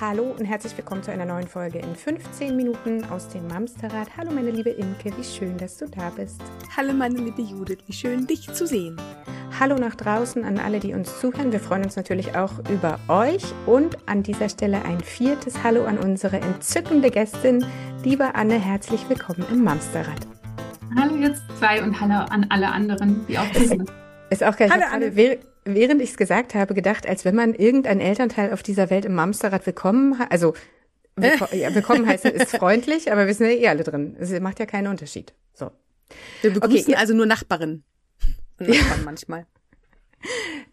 Hallo und herzlich willkommen zu einer neuen Folge in 15 Minuten aus dem Mamsterrad. Hallo meine liebe Imke, wie schön, dass du da bist. Hallo meine liebe Judith, wie schön dich zu sehen. Hallo nach draußen an alle, die uns zuhören. Wir freuen uns natürlich auch über euch und an dieser Stelle ein viertes Hallo an unsere entzückende Gästin, liebe Anne, herzlich willkommen im Mamsterrad. Hallo jetzt zwei und hallo an alle anderen, die auch sind. Ist auch geil. Hallo, Anne während ich es gesagt habe, gedacht, als wenn man irgendein Elternteil auf dieser Welt im Mamsterrad willkommen hat. Also ja, willkommen heißt ist freundlich, aber wir sind ja eh alle drin. Es macht ja keinen Unterschied. So. Wir begrüßen okay, also nur Nachbarin. Nachbarn manchmal.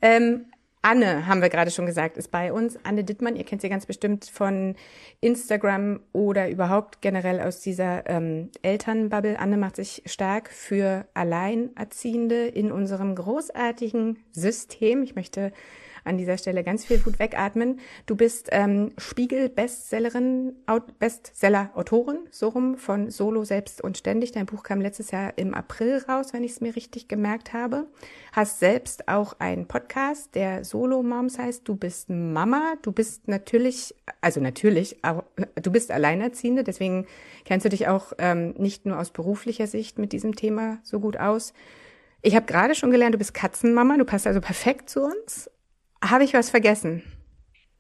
ähm, Anne, haben wir gerade schon gesagt, ist bei uns. Anne Dittmann, ihr kennt sie ganz bestimmt von Instagram oder überhaupt generell aus dieser ähm, Elternbubble. Anne macht sich stark für Alleinerziehende in unserem großartigen System. Ich möchte an dieser Stelle ganz viel Wut wegatmen. Du bist ähm, Spiegel-Bestsellerin, Bestseller-Autorin, so rum, von Solo selbst und ständig. Dein Buch kam letztes Jahr im April raus, wenn ich es mir richtig gemerkt habe. Hast selbst auch einen Podcast, der Solo Moms heißt. Du bist Mama, du bist natürlich, also natürlich, du bist Alleinerziehende, deswegen kennst du dich auch ähm, nicht nur aus beruflicher Sicht mit diesem Thema so gut aus. Ich habe gerade schon gelernt, du bist Katzenmama, du passt also perfekt zu uns. Habe ich was vergessen?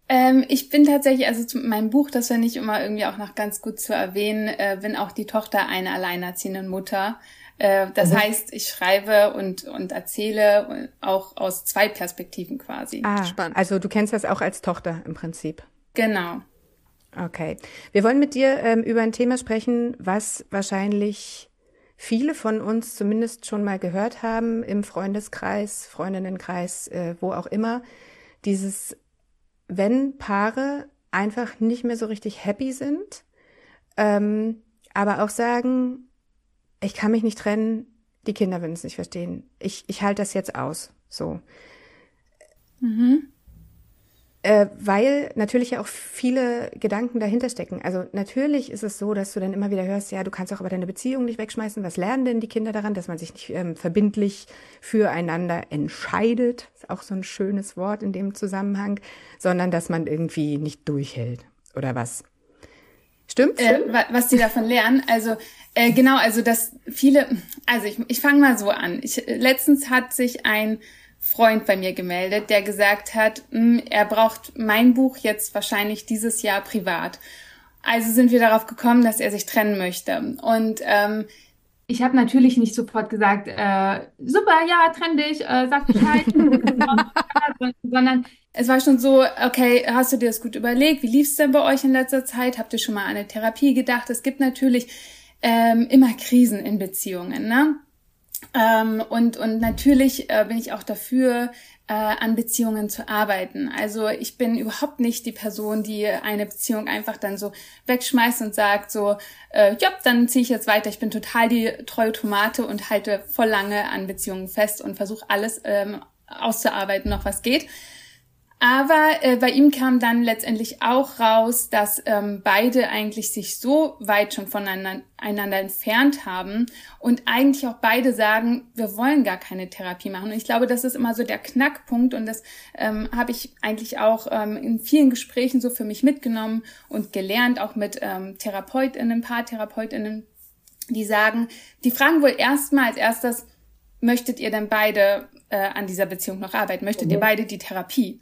Ähm, ich bin tatsächlich, also zu meinem Buch, das finde ich immer irgendwie auch noch ganz gut zu erwähnen, äh, bin auch die Tochter einer alleinerziehenden Mutter. Äh, das mhm. heißt, ich schreibe und, und erzähle auch aus zwei Perspektiven quasi. Ah, spannend. Also du kennst das auch als Tochter im Prinzip. Genau. Okay. Wir wollen mit dir ähm, über ein Thema sprechen, was wahrscheinlich viele von uns zumindest schon mal gehört haben im Freundeskreis, Freundinnenkreis, äh, wo auch immer dieses, wenn Paare einfach nicht mehr so richtig happy sind, ähm, aber auch sagen, ich kann mich nicht trennen, die Kinder würden es nicht verstehen. Ich, ich halte das jetzt aus. So. Mhm. Äh, weil natürlich ja auch viele Gedanken dahinter stecken. Also natürlich ist es so, dass du dann immer wieder hörst, ja, du kannst auch aber deine Beziehung nicht wegschmeißen. Was lernen denn die Kinder daran, dass man sich nicht ähm, verbindlich füreinander entscheidet? Ist auch so ein schönes Wort in dem Zusammenhang, sondern dass man irgendwie nicht durchhält oder was? Stimmt? Äh, was die davon lernen. Also äh, genau, also dass viele, also ich, ich fange mal so an. Ich, letztens hat sich ein Freund bei mir gemeldet, der gesagt hat, hm, er braucht mein Buch jetzt wahrscheinlich dieses Jahr privat. Also sind wir darauf gekommen, dass er sich trennen möchte. Und ähm, ich habe natürlich nicht sofort gesagt, äh, super, ja, trenn dich, äh, sag Bescheid, sondern es war schon so, okay, hast du dir das gut überlegt? Wie lief's denn bei euch in letzter Zeit? Habt ihr schon mal an eine Therapie gedacht? Es gibt natürlich ähm, immer Krisen in Beziehungen, ne? Ähm, und, und natürlich äh, bin ich auch dafür, äh, an Beziehungen zu arbeiten. Also ich bin überhaupt nicht die Person, die eine Beziehung einfach dann so wegschmeißt und sagt so, äh, ja, dann ziehe ich jetzt weiter. Ich bin total die treue Tomate und halte voll lange an Beziehungen fest und versuche alles ähm, auszuarbeiten, noch was geht. Aber äh, bei ihm kam dann letztendlich auch raus, dass ähm, beide eigentlich sich so weit schon voneinander einander entfernt haben und eigentlich auch beide sagen, wir wollen gar keine Therapie machen. Und ich glaube, das ist immer so der Knackpunkt und das ähm, habe ich eigentlich auch ähm, in vielen Gesprächen so für mich mitgenommen und gelernt, auch mit ähm, Therapeutinnen, Paartherapeutinnen, die sagen, die fragen wohl erstmal als erstes, möchtet ihr denn beide äh, an dieser Beziehung noch arbeiten? Möchtet mhm. ihr beide die Therapie?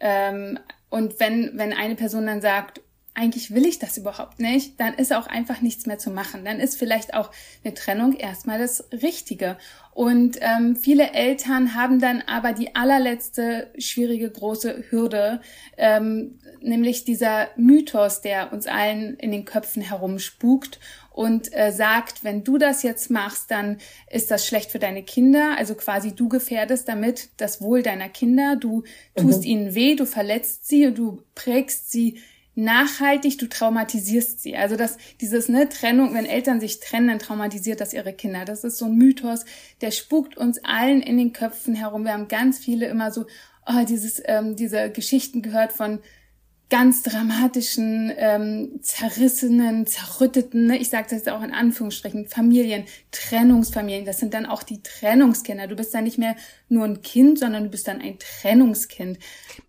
Ähm, und wenn, wenn eine Person dann sagt, eigentlich will ich das überhaupt nicht, dann ist auch einfach nichts mehr zu machen. Dann ist vielleicht auch eine Trennung erstmal das Richtige. Und ähm, viele Eltern haben dann aber die allerletzte schwierige große Hürde, ähm, nämlich dieser Mythos, der uns allen in den Köpfen herumspukt und äh, sagt, wenn du das jetzt machst, dann ist das schlecht für deine Kinder. Also quasi du gefährdest damit das Wohl deiner Kinder. Du tust mhm. ihnen weh, du verletzt sie und du prägst sie nachhaltig, du traumatisierst sie. Also dass dieses ne Trennung, wenn Eltern sich trennen, dann traumatisiert das ihre Kinder. Das ist so ein Mythos, der spukt uns allen in den Köpfen herum. Wir haben ganz viele immer so oh, dieses ähm, diese Geschichten gehört von ganz dramatischen, ähm, zerrissenen, zerrütteten, ne? ich sage das jetzt auch in Anführungsstrichen, Familien, Trennungsfamilien, das sind dann auch die Trennungskinder. Du bist dann nicht mehr nur ein Kind, sondern du bist dann ein Trennungskind.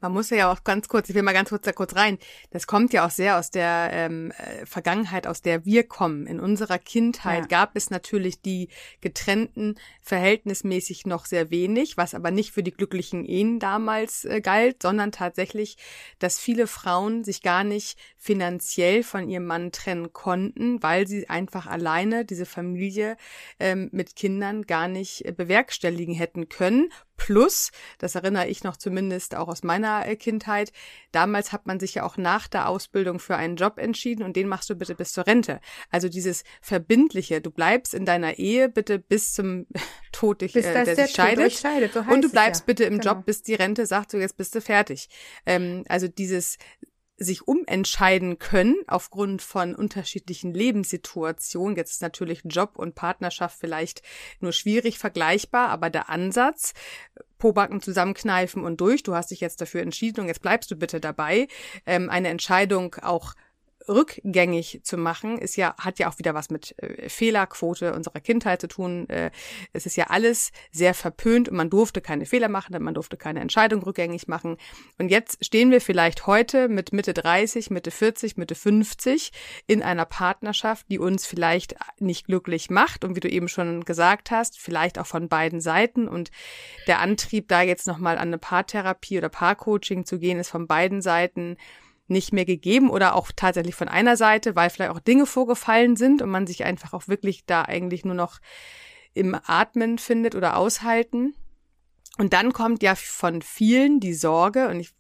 Man muss ja auch ganz kurz, ich will mal ganz kurz da kurz rein, das kommt ja auch sehr aus der ähm, äh, Vergangenheit, aus der wir kommen. In unserer Kindheit ja. gab es natürlich die getrennten verhältnismäßig noch sehr wenig, was aber nicht für die glücklichen Ehen damals äh, galt, sondern tatsächlich, dass viele Frauen Frauen sich gar nicht finanziell von ihrem Mann trennen konnten, weil sie einfach alleine diese Familie ähm, mit Kindern gar nicht äh, bewerkstelligen hätten können. Plus, das erinnere ich noch zumindest auch aus meiner äh, Kindheit, damals hat man sich ja auch nach der Ausbildung für einen Job entschieden und den machst du bitte bis zur Rente. Also dieses Verbindliche, du bleibst in deiner Ehe bitte bis zum Tod dich, bis äh, der, der sich scheidet. scheidet so und du bleibst ja. bitte im genau. Job, bis die Rente sagt, so jetzt bist du fertig. Ähm, also dieses sich umentscheiden können aufgrund von unterschiedlichen Lebenssituationen. Jetzt ist natürlich Job und Partnerschaft vielleicht nur schwierig vergleichbar, aber der Ansatz, Pobacken zusammenkneifen und durch, du hast dich jetzt dafür entschieden und jetzt bleibst du bitte dabei, ähm, eine Entscheidung auch rückgängig zu machen, ist ja, hat ja auch wieder was mit äh, Fehlerquote unserer Kindheit zu tun. Äh, es ist ja alles sehr verpönt und man durfte keine Fehler machen, man durfte keine Entscheidung rückgängig machen. Und jetzt stehen wir vielleicht heute mit Mitte 30, Mitte 40, Mitte 50 in einer Partnerschaft, die uns vielleicht nicht glücklich macht und wie du eben schon gesagt hast, vielleicht auch von beiden Seiten und der Antrieb, da jetzt nochmal an eine Paartherapie oder Paarcoaching zu gehen, ist von beiden Seiten nicht mehr gegeben oder auch tatsächlich von einer Seite, weil vielleicht auch Dinge vorgefallen sind und man sich einfach auch wirklich da eigentlich nur noch im Atmen findet oder aushalten. Und dann kommt ja von vielen die Sorge, und ich,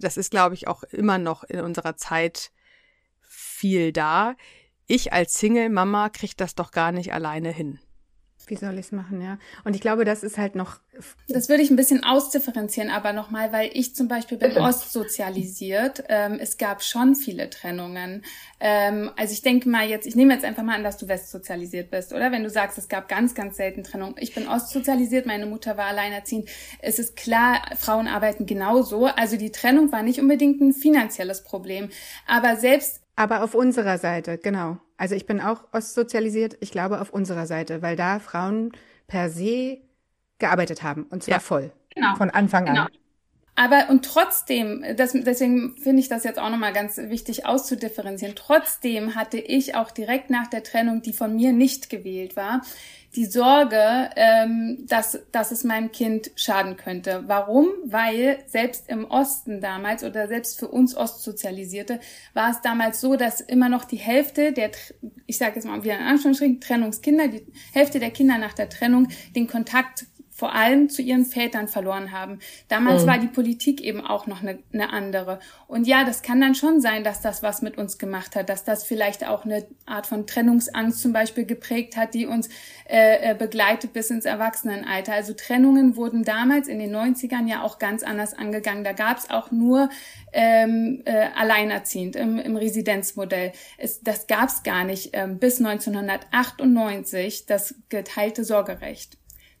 das ist, glaube ich, auch immer noch in unserer Zeit viel da. Ich als Single-Mama kriege das doch gar nicht alleine hin wie soll ich es machen, ja. Und ich glaube, das ist halt noch. Das würde ich ein bisschen ausdifferenzieren, aber nochmal, weil ich zum Beispiel bin ostsozialisiert. Ähm, es gab schon viele Trennungen. Ähm, also ich denke mal jetzt, ich nehme jetzt einfach mal an, dass du westsozialisiert bist, oder? Wenn du sagst, es gab ganz, ganz selten Trennungen. Ich bin ostsozialisiert, meine Mutter war alleinerziehend. Es ist klar, Frauen arbeiten genauso. Also die Trennung war nicht unbedingt ein finanzielles Problem. Aber selbst aber auf unserer Seite, genau. Also ich bin auch ostsozialisiert, ich glaube auf unserer Seite, weil da Frauen per se gearbeitet haben und zwar ja. voll. Genau. Von Anfang genau. Aber und trotzdem, das, deswegen finde ich das jetzt auch nochmal ganz wichtig auszudifferenzieren. Trotzdem hatte ich auch direkt nach der Trennung, die von mir nicht gewählt war, die Sorge, ähm, dass, dass es meinem Kind schaden könnte. Warum? Weil selbst im Osten damals oder selbst für uns Ostsozialisierte war es damals so, dass immer noch die Hälfte der, ich sage jetzt mal wieder in Anführungsstrichen, Trennungskinder, die Hälfte der Kinder nach der Trennung den Kontakt vor allem zu ihren Vätern verloren haben. Damals mhm. war die Politik eben auch noch eine, eine andere. Und ja, das kann dann schon sein, dass das was mit uns gemacht hat, dass das vielleicht auch eine Art von Trennungsangst zum Beispiel geprägt hat, die uns äh, äh begleitet bis ins Erwachsenenalter. Also Trennungen wurden damals in den 90ern ja auch ganz anders angegangen. Da gab es auch nur ähm, äh, alleinerziehend im, im Residenzmodell. Es, das gab es gar nicht ähm, bis 1998, das geteilte Sorgerecht.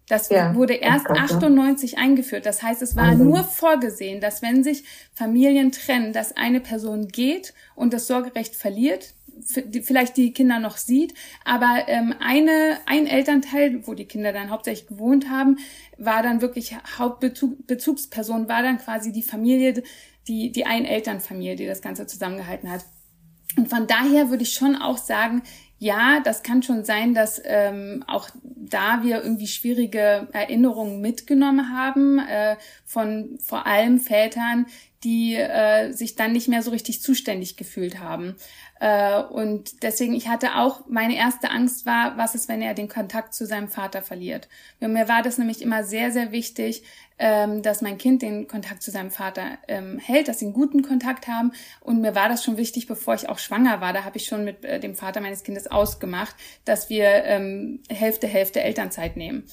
Das ja, wurde erst das 98 eingeführt. Das heißt, es war nur vorgesehen, dass wenn sich Familien trennen, dass eine Person geht und das Sorgerecht verliert, vielleicht die Kinder noch sieht, aber ähm, eine ein Elternteil, wo die Kinder dann hauptsächlich gewohnt haben, war dann wirklich Hauptbezugsperson, war dann quasi die Familie, die die Ein-Elternfamilie, die das Ganze zusammengehalten hat. Und von daher würde ich schon auch sagen, ja, das kann schon sein, dass ähm, auch da wir irgendwie schwierige Erinnerungen mitgenommen haben äh, von vor allem Vätern, die äh, sich dann nicht mehr so richtig zuständig gefühlt haben. Äh, und deswegen, ich hatte auch, meine erste Angst war, was ist, wenn er den Kontakt zu seinem Vater verliert. Und mir war das nämlich immer sehr, sehr wichtig, ähm, dass mein Kind den Kontakt zu seinem Vater ähm, hält, dass sie einen guten Kontakt haben. Und mir war das schon wichtig, bevor ich auch schwanger war. Da habe ich schon mit äh, dem Vater meines Kindes ausgemacht, dass wir ähm, Hälfte, Hälfte Elternzeit nehmen.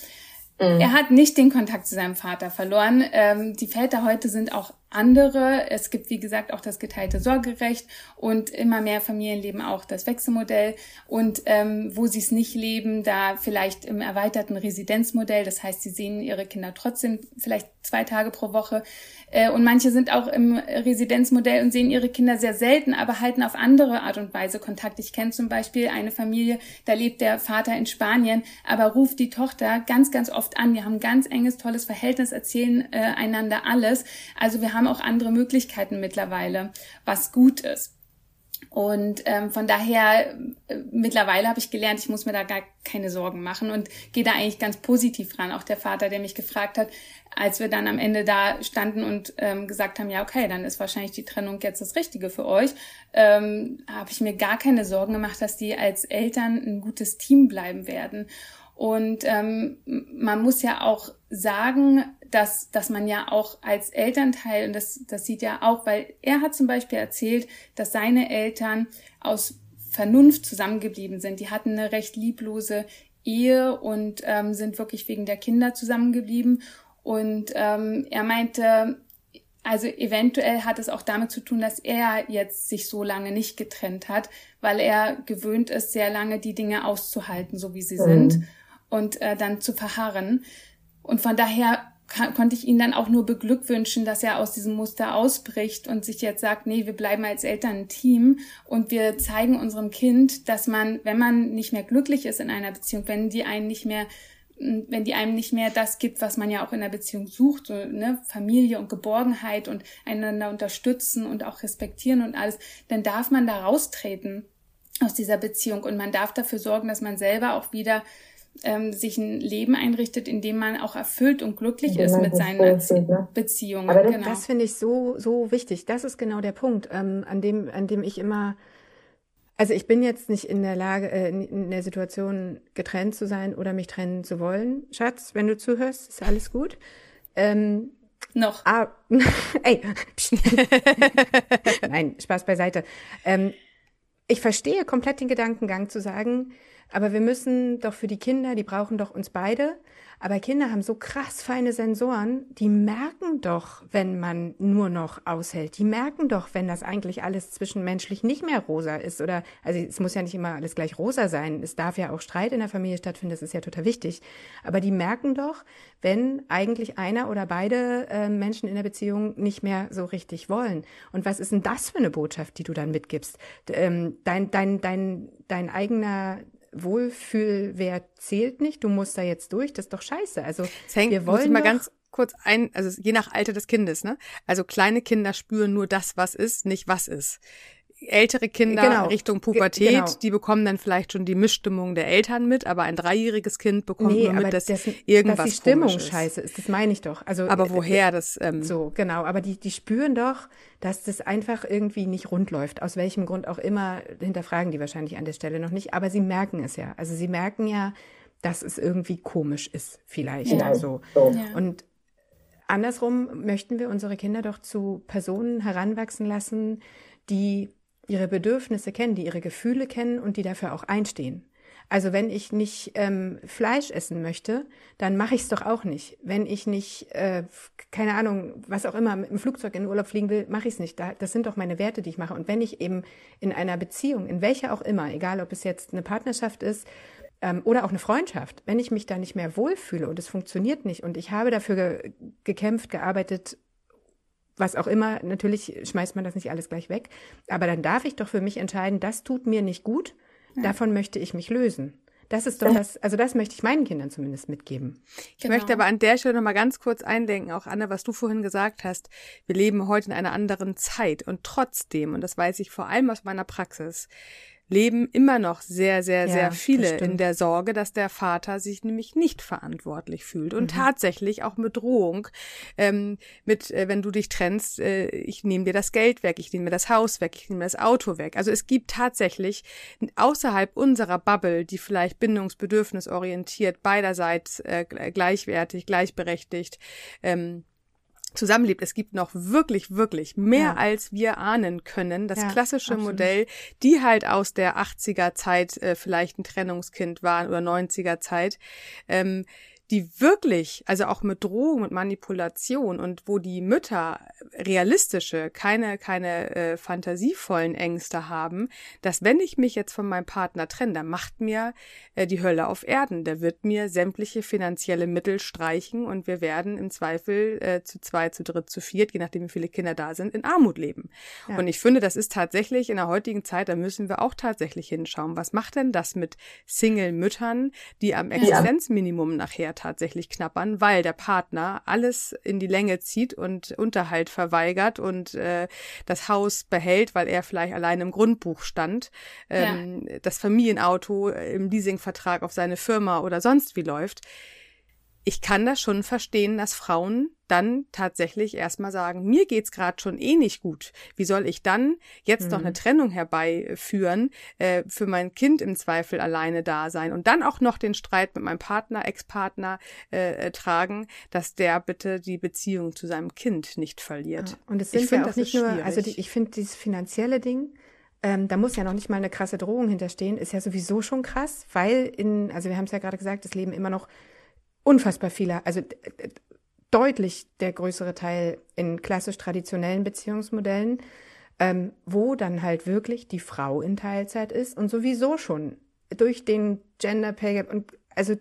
Mhm. Er hat nicht den Kontakt zu seinem Vater verloren. Ähm, die Väter heute sind auch andere. Es gibt, wie gesagt, auch das geteilte Sorgerecht und immer mehr Familien leben auch das Wechselmodell. Und ähm, wo sie es nicht leben, da vielleicht im erweiterten Residenzmodell. Das heißt, sie sehen ihre Kinder trotzdem vielleicht zwei Tage pro Woche. Äh, und manche sind auch im Residenzmodell und sehen ihre Kinder sehr selten, aber halten auf andere Art und Weise Kontakt. Ich kenne zum Beispiel eine Familie, da lebt der Vater in Spanien, aber ruft die Tochter ganz, ganz oft an. Wir haben ein ganz enges, tolles Verhältnis, erzählen äh, einander alles. Also wir haben auch andere Möglichkeiten mittlerweile, was gut ist. Und ähm, von daher, äh, mittlerweile habe ich gelernt, ich muss mir da gar keine Sorgen machen und gehe da eigentlich ganz positiv ran. Auch der Vater, der mich gefragt hat, als wir dann am Ende da standen und ähm, gesagt haben, ja, okay, dann ist wahrscheinlich die Trennung jetzt das Richtige für euch, ähm, habe ich mir gar keine Sorgen gemacht, dass die als Eltern ein gutes Team bleiben werden. Und ähm, man muss ja auch sagen, dass, dass man ja auch als Elternteil, und das, das sieht ja auch, weil er hat zum Beispiel erzählt, dass seine Eltern aus Vernunft zusammengeblieben sind. Die hatten eine recht lieblose Ehe und ähm, sind wirklich wegen der Kinder zusammengeblieben. Und ähm, er meinte, also eventuell hat es auch damit zu tun, dass er jetzt sich so lange nicht getrennt hat, weil er gewöhnt ist, sehr lange die Dinge auszuhalten, so wie sie mhm. sind, und äh, dann zu verharren. Und von daher konnte ich ihn dann auch nur beglückwünschen, dass er aus diesem Muster ausbricht und sich jetzt sagt, nee, wir bleiben als Eltern ein Team und wir zeigen unserem Kind, dass man, wenn man nicht mehr glücklich ist in einer Beziehung, wenn die einen nicht mehr wenn die einem nicht mehr das gibt, was man ja auch in der Beziehung sucht, so, ne, Familie und Geborgenheit und einander unterstützen und auch respektieren und alles, dann darf man da raustreten aus dieser Beziehung und man darf dafür sorgen, dass man selber auch wieder ähm, sich ein Leben einrichtet, in dem man auch erfüllt und glücklich ist mit seinen Beziehungen. Ne? Beziehungen. Aber das, genau. das finde ich so, so wichtig. Das ist genau der Punkt, ähm, an dem, an dem ich immer, also ich bin jetzt nicht in der Lage, äh, in der Situation getrennt zu sein oder mich trennen zu wollen. Schatz, wenn du zuhörst, ist alles gut. Ähm, noch. Ah, ey, nein, Spaß beiseite. Ähm, ich verstehe komplett den Gedankengang zu sagen, aber wir müssen doch für die Kinder, die brauchen doch uns beide. Aber Kinder haben so krass feine Sensoren, die merken doch, wenn man nur noch aushält. Die merken doch, wenn das eigentlich alles zwischenmenschlich nicht mehr rosa ist. Oder, also es muss ja nicht immer alles gleich rosa sein. Es darf ja auch Streit in der Familie stattfinden, das ist ja total wichtig. Aber die merken doch, wenn eigentlich einer oder beide äh, Menschen in der Beziehung nicht mehr so richtig wollen. Und was ist denn das für eine Botschaft, die du dann mitgibst? Ähm, dein, dein, dein, dein eigener Wohlfühlwert zählt nicht, du musst da jetzt durch, das ist doch scheiße. Also das hängt, wir wollen mal ganz kurz ein, also je nach Alter des Kindes, ne? Also kleine Kinder spüren nur das, was ist, nicht was ist ältere Kinder genau. Richtung Pubertät, genau. die bekommen dann vielleicht schon die Mischstimmung der Eltern mit, aber ein dreijähriges Kind bekommt nee, nur mit, dass das, irgendwas dass die Stimmung ist. scheiße ist. Das meine ich doch. Also aber woher das? Ähm, so genau. Aber die die spüren doch, dass das einfach irgendwie nicht rund läuft. Aus welchem Grund auch immer hinterfragen die wahrscheinlich an der Stelle noch nicht. Aber sie merken es ja. Also sie merken ja, dass es irgendwie komisch ist, vielleicht. Ja. So. Ja. Und andersrum möchten wir unsere Kinder doch zu Personen heranwachsen lassen, die ihre Bedürfnisse kennen, die ihre Gefühle kennen und die dafür auch einstehen. Also wenn ich nicht ähm, Fleisch essen möchte, dann mache ich es doch auch nicht. Wenn ich nicht, äh, keine Ahnung, was auch immer, mit dem Flugzeug in den Urlaub fliegen will, mache ich es nicht. Da, das sind doch meine Werte, die ich mache. Und wenn ich eben in einer Beziehung, in welcher auch immer, egal ob es jetzt eine Partnerschaft ist ähm, oder auch eine Freundschaft, wenn ich mich da nicht mehr wohlfühle und es funktioniert nicht und ich habe dafür ge gekämpft, gearbeitet, was auch immer, natürlich schmeißt man das nicht alles gleich weg, aber dann darf ich doch für mich entscheiden, das tut mir nicht gut, davon möchte ich mich lösen. Das ist doch das, also das möchte ich meinen Kindern zumindest mitgeben. Ich genau. möchte aber an der Stelle nochmal ganz kurz einlenken, auch Anne, was du vorhin gesagt hast. Wir leben heute in einer anderen Zeit und trotzdem, und das weiß ich vor allem aus meiner Praxis, leben immer noch sehr, sehr, ja, sehr viele in der Sorge, dass der Vater sich nämlich nicht verantwortlich fühlt und mhm. tatsächlich auch mit Drohung, ähm, mit, äh, wenn du dich trennst, äh, ich nehme dir das Geld weg, ich nehme mir das Haus weg, ich nehme das Auto weg. Also es gibt tatsächlich außerhalb unserer Bubble, die vielleicht bindungsbedürfnisorientiert beiderseits äh, gleichwertig, gleichberechtigt, ähm, zusammenlebt. Es gibt noch wirklich, wirklich mehr, ja. als wir ahnen können. Das ja, klassische absolut. Modell, die halt aus der 80er Zeit äh, vielleicht ein Trennungskind waren oder 90er Zeit. Ähm, die wirklich, also auch mit Drohung und Manipulation und wo die Mütter realistische, keine, keine äh, fantasievollen Ängste haben, dass wenn ich mich jetzt von meinem Partner trenne, dann macht mir äh, die Hölle auf Erden. Der wird mir sämtliche finanzielle Mittel streichen und wir werden im Zweifel äh, zu zwei, zu dritt, zu viert, je nachdem wie viele Kinder da sind, in Armut leben. Ja. Und ich finde, das ist tatsächlich in der heutigen Zeit, da müssen wir auch tatsächlich hinschauen. Was macht denn das mit Single-Müttern, die am Existenzminimum nachher tatsächlich knappern, weil der Partner alles in die Länge zieht und Unterhalt verweigert und äh, das Haus behält, weil er vielleicht allein im Grundbuch stand, ähm, ja. das Familienauto im Leasingvertrag auf seine Firma oder sonst wie läuft ich kann das schon verstehen, dass Frauen dann tatsächlich erstmal sagen, mir geht's gerade schon eh nicht gut. Wie soll ich dann jetzt mhm. noch eine Trennung herbeiführen, äh, für mein Kind im Zweifel alleine da sein und dann auch noch den Streit mit meinem Partner, Ex-Partner äh, tragen, dass der bitte die Beziehung zu seinem Kind nicht verliert. Ja, und es sind ich ja auch nicht nur, also die, ich finde dieses finanzielle Ding, ähm, da muss ja noch nicht mal eine krasse Drohung hinterstehen, ist ja sowieso schon krass, weil in, also wir haben es ja gerade gesagt, es leben immer noch unfassbar viele, also deutlich der größere Teil in klassisch traditionellen Beziehungsmodellen, ähm, wo dann halt wirklich die Frau in Teilzeit ist und sowieso schon durch den Gender Pay Gap und also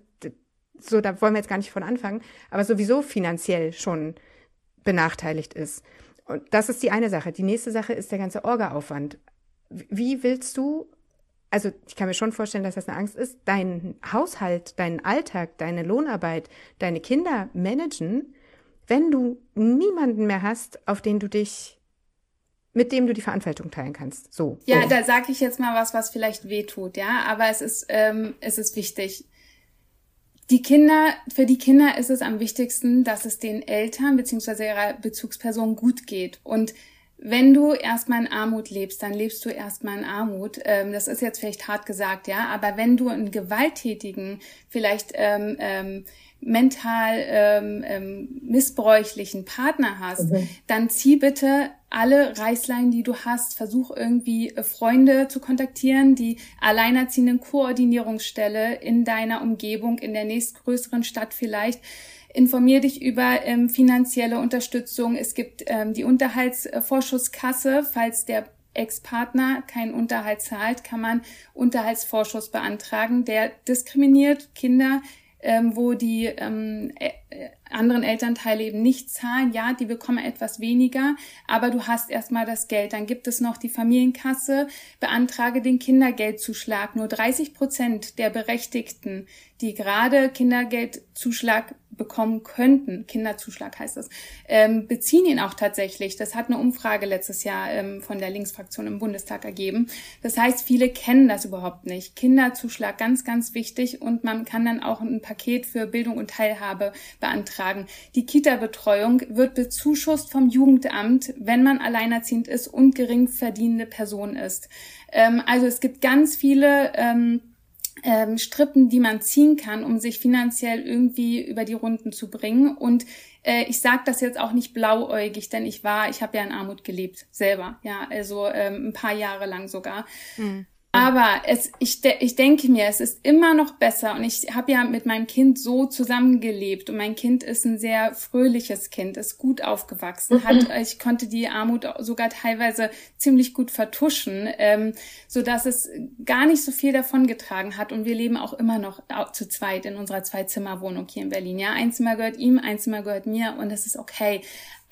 so, da wollen wir jetzt gar nicht von anfangen, aber sowieso finanziell schon benachteiligt ist. Und das ist die eine Sache. Die nächste Sache ist der ganze Orga-Aufwand. Wie willst du also ich kann mir schon vorstellen, dass das eine Angst ist, deinen Haushalt, deinen Alltag, deine Lohnarbeit, deine Kinder managen, wenn du niemanden mehr hast, auf den du dich mit dem du die Verantwortung teilen kannst. So. Ja, so. da sage ich jetzt mal was, was vielleicht weh tut, ja, aber es ist ähm, es ist wichtig. Die Kinder, für die Kinder ist es am wichtigsten, dass es den Eltern beziehungsweise ihrer Bezugsperson gut geht und wenn du erstmal in Armut lebst, dann lebst du erstmal in Armut. Ähm, das ist jetzt vielleicht hart gesagt, ja, aber wenn du einen gewalttätigen, vielleicht ähm, ähm, mental ähm, ähm, missbräuchlichen Partner hast, okay. dann zieh bitte alle Reißleinen, die du hast, versuch irgendwie äh, Freunde zu kontaktieren, die alleinerziehenden Koordinierungsstelle in deiner Umgebung, in der nächstgrößeren Stadt vielleicht informier dich über ähm, finanzielle Unterstützung. Es gibt ähm, die Unterhaltsvorschusskasse. Falls der Ex-Partner keinen Unterhalt zahlt, kann man Unterhaltsvorschuss beantragen. Der diskriminiert Kinder, ähm, wo die ähm, äh, anderen Elternteile eben nicht zahlen, ja, die bekommen etwas weniger, aber du hast erstmal das Geld. Dann gibt es noch die Familienkasse, beantrage den Kindergeldzuschlag. Nur 30 Prozent der Berechtigten, die gerade Kindergeldzuschlag bekommen könnten, Kinderzuschlag heißt das, ähm, beziehen ihn auch tatsächlich. Das hat eine Umfrage letztes Jahr ähm, von der Linksfraktion im Bundestag ergeben. Das heißt, viele kennen das überhaupt nicht. Kinderzuschlag ganz, ganz wichtig und man kann dann auch ein Paket für Bildung und Teilhabe beantragen. Die Kita-Betreuung wird bezuschusst vom Jugendamt, wenn man alleinerziehend ist und gering verdienende Person ist. Ähm, also es gibt ganz viele ähm, ähm, Strippen, die man ziehen kann, um sich finanziell irgendwie über die Runden zu bringen. Und äh, ich sage das jetzt auch nicht blauäugig, denn ich war, ich habe ja in Armut gelebt, selber, ja, also ähm, ein paar Jahre lang sogar. Mhm. Aber es, ich, de, ich denke mir, es ist immer noch besser. Und ich habe ja mit meinem Kind so zusammengelebt. Und mein Kind ist ein sehr fröhliches Kind, ist gut aufgewachsen, hat, ich konnte die Armut sogar teilweise ziemlich gut vertuschen, ähm, so dass es gar nicht so viel davon getragen hat. Und wir leben auch immer noch zu zweit in unserer Zwei-Zimmer-Wohnung hier in Berlin. Ja, ein Zimmer gehört ihm, ein Zimmer gehört mir. Und das ist okay.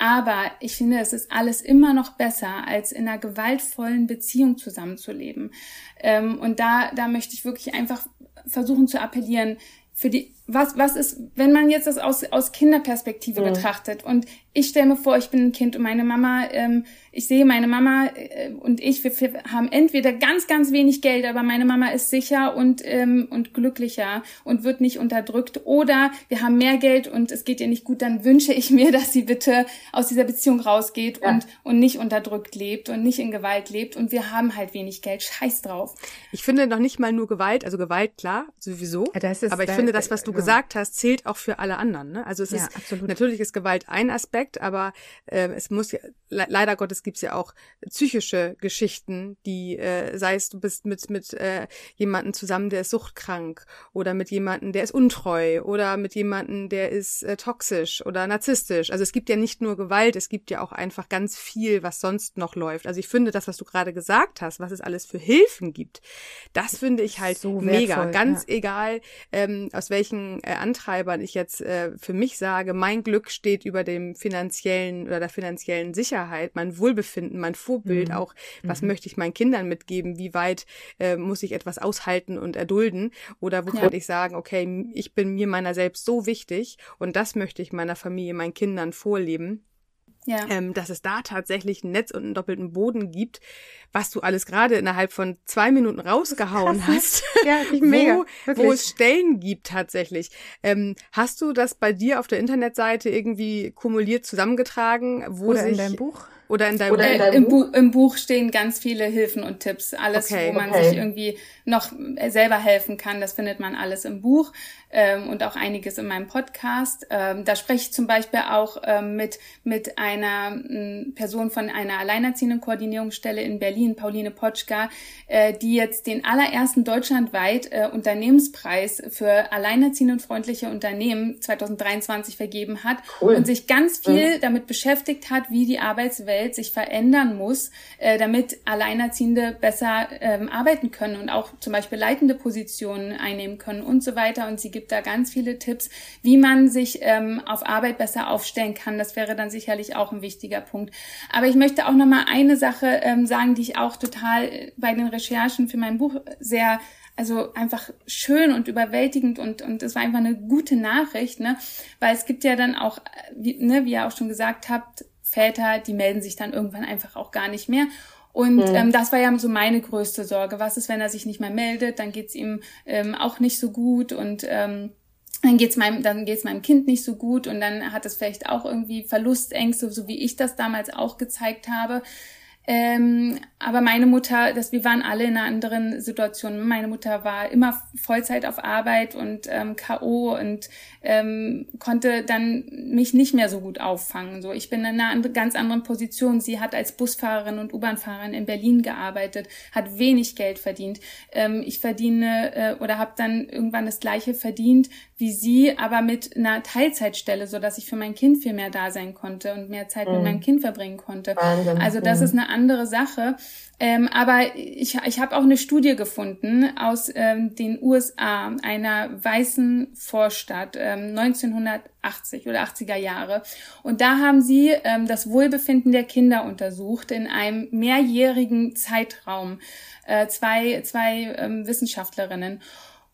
Aber ich finde, es ist alles immer noch besser, als in einer gewaltvollen Beziehung zusammenzuleben. Ähm, und da, da möchte ich wirklich einfach versuchen zu appellieren, für die, was, was ist, wenn man jetzt das aus, aus Kinderperspektive mhm. betrachtet und ich stelle mir vor, ich bin ein Kind und meine Mama, ähm, ich sehe meine Mama äh, und ich, wir, wir, haben entweder ganz, ganz wenig Geld, aber meine Mama ist sicher und, ähm, und glücklicher und wird nicht unterdrückt. Oder wir haben mehr Geld und es geht ihr nicht gut, dann wünsche ich mir, dass sie bitte aus dieser Beziehung rausgeht ja. und, und nicht unterdrückt lebt und nicht in Gewalt lebt. Und wir haben halt wenig Geld. Scheiß drauf. Ich finde noch nicht mal nur Gewalt, also Gewalt, klar, sowieso. Ja, ist, aber ich finde das, was du ja. gesagt hast, zählt auch für alle anderen. Ne? Also es ja, ist absolut. natürlich ist Gewalt ein Aspekt, aber äh, es muss ja le leider Gottes gibt's ja auch psychische Geschichten, die äh, sei es du bist mit mit äh, jemanden zusammen, der ist suchtkrank oder mit jemanden, der ist untreu oder mit jemanden, der ist äh, toxisch oder narzisstisch. Also es gibt ja nicht nur Gewalt, es gibt ja auch einfach ganz viel, was sonst noch läuft. Also ich finde das, was du gerade gesagt hast, was es alles für Hilfen gibt, das finde ich halt so mega. Wertvoll, ganz ja. egal, ähm, aus welchen äh, Antreibern ich jetzt äh, für mich sage, mein Glück steht über dem finanziellen oder der finanziellen Sicherheit, mein Wohlbefinden, mein Vorbild, mhm. auch was mhm. möchte ich meinen Kindern mitgeben, wie weit äh, muss ich etwas aushalten und erdulden oder wo ja. kann ich sagen, okay, ich bin mir meiner selbst so wichtig und das möchte ich meiner Familie, meinen Kindern vorleben ja. ähm, dass es da tatsächlich ein Netz und einen doppelten Boden gibt, was du alles gerade innerhalb von zwei Minuten rausgehauen Krass, ne? hast, ja, ich mega, wo, wo es Stellen gibt tatsächlich. Ähm, hast du das bei dir auf der Internetseite irgendwie kumuliert zusammengetragen, wo Oder sich, in deinem Buch? Oder in deinem, Oder in deinem äh, Buch? Im, Buch stehen ganz viele Hilfen und Tipps. Alles, okay, wo man okay. sich irgendwie noch selber helfen kann, das findet man alles im Buch ähm, und auch einiges in meinem Podcast. Ähm, da spreche ich zum Beispiel auch ähm, mit, mit einer m, Person von einer alleinerziehenden Koordinierungsstelle in Berlin, Pauline Potschka, äh, die jetzt den allerersten deutschlandweit äh, Unternehmenspreis für alleinerziehendenfreundliche Unternehmen 2023 vergeben hat cool. und sich ganz viel mhm. damit beschäftigt hat, wie die Arbeitswelt sich verändern muss, äh, damit Alleinerziehende besser ähm, arbeiten können und auch zum Beispiel leitende Positionen einnehmen können und so weiter. Und sie gibt da ganz viele Tipps, wie man sich ähm, auf Arbeit besser aufstellen kann. Das wäre dann sicherlich auch ein wichtiger Punkt. Aber ich möchte auch noch mal eine Sache ähm, sagen, die ich auch total bei den Recherchen für mein Buch sehr also einfach schön und überwältigend und und war einfach eine gute Nachricht, ne? Weil es gibt ja dann auch, wie, ne, wie ihr auch schon gesagt habt, Väter, die melden sich dann irgendwann einfach auch gar nicht mehr. Und mhm. ähm, das war ja so meine größte Sorge. Was ist, wenn er sich nicht mehr meldet? Dann geht's ihm ähm, auch nicht so gut und ähm, dann geht's meinem, dann geht's meinem Kind nicht so gut und dann hat es vielleicht auch irgendwie Verlustängste, so wie ich das damals auch gezeigt habe. Ähm, aber meine Mutter, das, wir waren alle in einer anderen Situation. Meine Mutter war immer Vollzeit auf Arbeit und ähm, K.O. und ähm, konnte dann mich nicht mehr so gut auffangen. So, ich bin in einer ganz anderen Position. Sie hat als Busfahrerin und U-Bahn-Fahrerin in Berlin gearbeitet, hat wenig Geld verdient. Ähm, ich verdiene äh, oder habe dann irgendwann das Gleiche verdient wie sie, aber mit einer Teilzeitstelle, so dass ich für mein Kind viel mehr da sein konnte und mehr Zeit mhm. mit meinem Kind verbringen konnte. Wahnsinn. Also das mhm. ist eine andere Sache. Ähm, aber ich, ich habe auch eine Studie gefunden aus ähm, den USA, einer weißen Vorstadt, ähm, 1980 oder 80er Jahre. Und da haben sie ähm, das Wohlbefinden der Kinder untersucht in einem mehrjährigen Zeitraum. Äh, zwei zwei ähm, Wissenschaftlerinnen.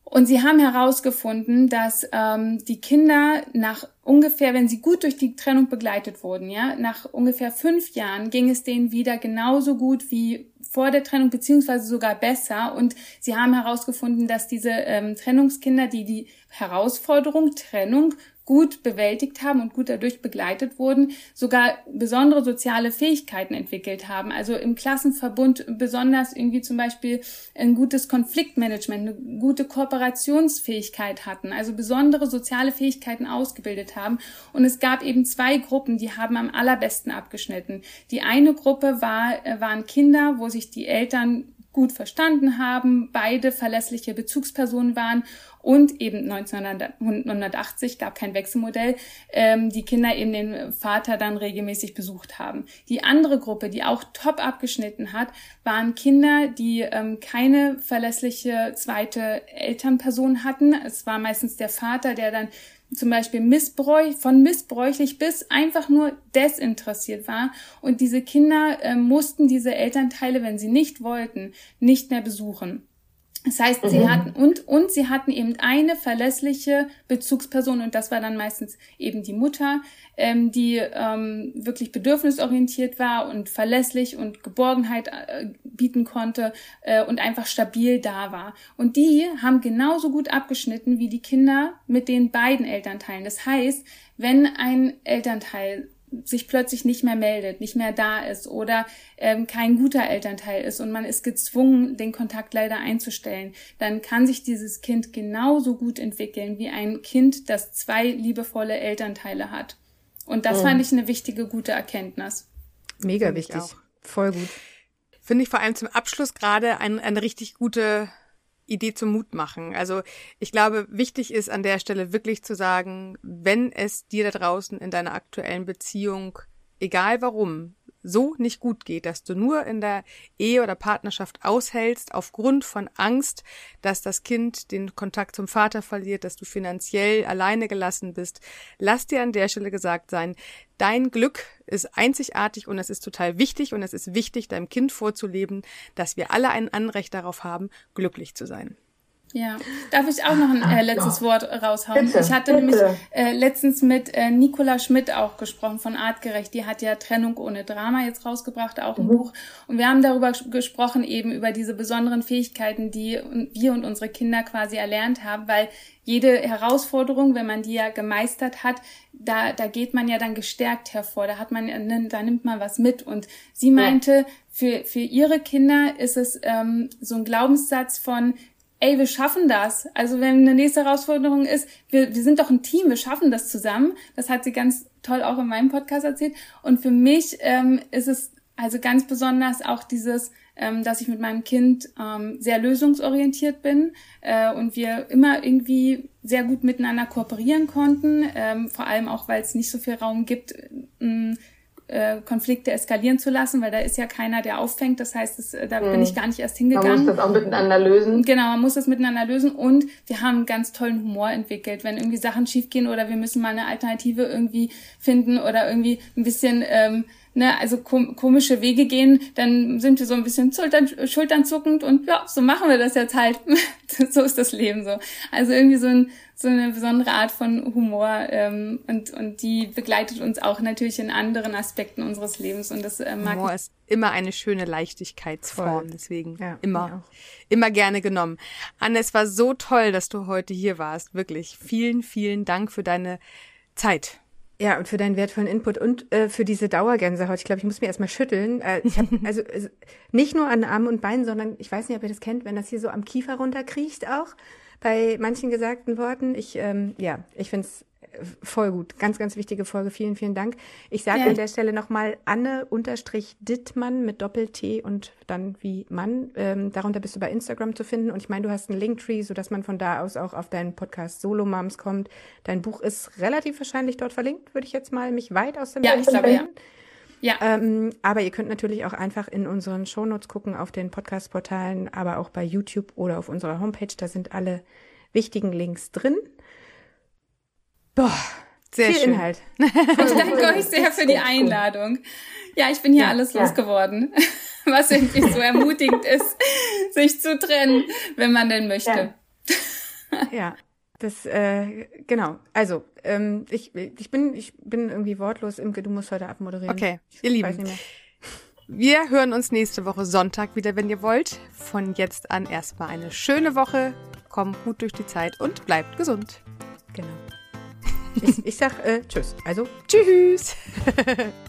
Und sie haben herausgefunden, dass ähm, die Kinder nach ungefähr, wenn sie gut durch die Trennung begleitet wurden, ja, nach ungefähr fünf Jahren ging es denen wieder genauso gut wie vor der Trennung, beziehungsweise sogar besser. Und sie haben herausgefunden, dass diese ähm, Trennungskinder, die die Herausforderung Trennung gut bewältigt haben und gut dadurch begleitet wurden, sogar besondere soziale Fähigkeiten entwickelt haben. Also im Klassenverbund besonders irgendwie zum Beispiel ein gutes Konfliktmanagement, eine gute Kooperationsfähigkeit hatten, also besondere soziale Fähigkeiten ausgebildet haben. Und es gab eben zwei Gruppen, die haben am allerbesten abgeschnitten. Die eine Gruppe war, äh, waren Kinder, wo sich die Eltern gut verstanden haben, beide verlässliche Bezugspersonen waren und eben 1980 gab kein Wechselmodell, ähm, die Kinder eben den Vater dann regelmäßig besucht haben. Die andere Gruppe, die auch top abgeschnitten hat, waren Kinder, die ähm, keine verlässliche zweite Elternperson hatten. Es war meistens der Vater, der dann zum Beispiel missbräuch, von missbräuchlich bis einfach nur desinteressiert war. Und diese Kinder äh, mussten diese Elternteile, wenn sie nicht wollten, nicht mehr besuchen. Das heißt, mhm. sie hatten und und sie hatten eben eine verlässliche Bezugsperson und das war dann meistens eben die Mutter, ähm, die ähm, wirklich bedürfnisorientiert war und verlässlich und Geborgenheit äh, bieten konnte äh, und einfach stabil da war. Und die haben genauso gut abgeschnitten wie die Kinder mit den beiden Elternteilen. Das heißt, wenn ein Elternteil sich plötzlich nicht mehr meldet, nicht mehr da ist oder ähm, kein guter Elternteil ist und man ist gezwungen, den Kontakt leider einzustellen, dann kann sich dieses Kind genauso gut entwickeln wie ein Kind, das zwei liebevolle Elternteile hat. Und das oh. fand ich eine wichtige, gute Erkenntnis. Mega wichtig. Voll gut. Finde ich vor allem zum Abschluss gerade ein, eine richtig gute Idee zum Mut machen. Also ich glaube, wichtig ist an der Stelle wirklich zu sagen, wenn es dir da draußen in deiner aktuellen Beziehung, egal warum, so nicht gut geht, dass du nur in der Ehe oder Partnerschaft aushältst aufgrund von Angst, dass das Kind den Kontakt zum Vater verliert, dass du finanziell alleine gelassen bist, lass dir an der Stelle gesagt sein, dein Glück ist einzigartig und es ist total wichtig und es ist wichtig, deinem Kind vorzuleben, dass wir alle ein Anrecht darauf haben, glücklich zu sein. Ja, darf ich auch noch ein äh, letztes Wort raushauen? Bitte, ich hatte bitte. nämlich äh, letztens mit äh, Nicola Schmidt auch gesprochen von Artgerecht. Die hat ja Trennung ohne Drama jetzt rausgebracht, auch ein mhm. Buch. Und wir haben darüber gesprochen, eben über diese besonderen Fähigkeiten, die wir und unsere Kinder quasi erlernt haben, weil jede Herausforderung, wenn man die ja gemeistert hat, da, da geht man ja dann gestärkt hervor. Da hat man, da nimmt man was mit. Und sie meinte, ja. für, für ihre Kinder ist es ähm, so ein Glaubenssatz von, ey, wir schaffen das. Also wenn eine nächste Herausforderung ist, wir, wir sind doch ein Team, wir schaffen das zusammen. Das hat sie ganz toll auch in meinem Podcast erzählt. Und für mich ähm, ist es also ganz besonders auch dieses, ähm, dass ich mit meinem Kind ähm, sehr lösungsorientiert bin äh, und wir immer irgendwie sehr gut miteinander kooperieren konnten, ähm, vor allem auch, weil es nicht so viel Raum gibt, ähm, äh, Konflikte eskalieren zu lassen, weil da ist ja keiner, der auffängt. Das heißt, das, äh, da mhm. bin ich gar nicht erst hingegangen. Man muss das auch miteinander lösen. Genau, man muss das miteinander lösen und wir haben einen ganz tollen Humor entwickelt. Wenn irgendwie Sachen schiefgehen oder wir müssen mal eine Alternative irgendwie finden oder irgendwie ein bisschen ähm, ne, also kom komische Wege gehen, dann sind wir so ein bisschen Schultern, Schultern zuckend und ja, so machen wir das jetzt halt. so ist das Leben so. Also irgendwie so, ein, so eine besondere Art von Humor ähm, und, und die begleitet uns auch natürlich in anderen Aspekten unseres Lebens und das äh, mag Humor ist immer eine schöne Leichtigkeitsform, Voll. deswegen ja, immer, immer gerne genommen. Anne, es war so toll, dass du heute hier warst, wirklich. Vielen, vielen Dank für deine Zeit. Ja, und für deinen wertvollen Input und äh, für diese Dauergänsehaut. Ich glaube, ich muss mir erstmal schütteln. Äh, ich habe also, nicht nur an Armen und Beinen, sondern ich weiß nicht, ob ihr das kennt, wenn das hier so am Kiefer runterkriecht auch bei manchen gesagten Worten. Ich ähm, ja, ich finde es voll gut. Ganz, ganz wichtige Folge. Vielen, vielen Dank. Ich sage ja. an der Stelle nochmal Anne-Dittmann mit Doppel-T und dann wie Mann. Ähm, darunter bist du bei Instagram zu finden. Und ich meine, du hast einen Linktree, sodass man von da aus auch auf deinen Podcast Solo Moms kommt. Dein Buch ist relativ wahrscheinlich dort verlinkt, würde ich jetzt mal mich weit aus dem Ja, ich glaube, ja. Ja. Ähm, aber ihr könnt natürlich auch einfach in unseren Shownotes gucken, auf den Podcast-Portalen, aber auch bei YouTube oder auf unserer Homepage. Da sind alle wichtigen Links drin. Boah, sehr viel schön. Inhalt. Ich danke euch sehr für die Einladung. Ja, ich bin hier ja, alles ja. losgeworden, was irgendwie so ermutigend ist, sich zu trennen, wenn man denn möchte. Ja, ja das äh, genau. Also ähm, ich ich bin ich bin irgendwie wortlos. Imke, du musst heute abmoderieren. Okay, ihr Lieben. Wir hören uns nächste Woche Sonntag wieder, wenn ihr wollt. Von jetzt an erstmal eine schöne Woche. Kommt gut durch die Zeit und bleibt gesund. Genau. Ich, ich sag äh, Tschüss. Also Tschüss.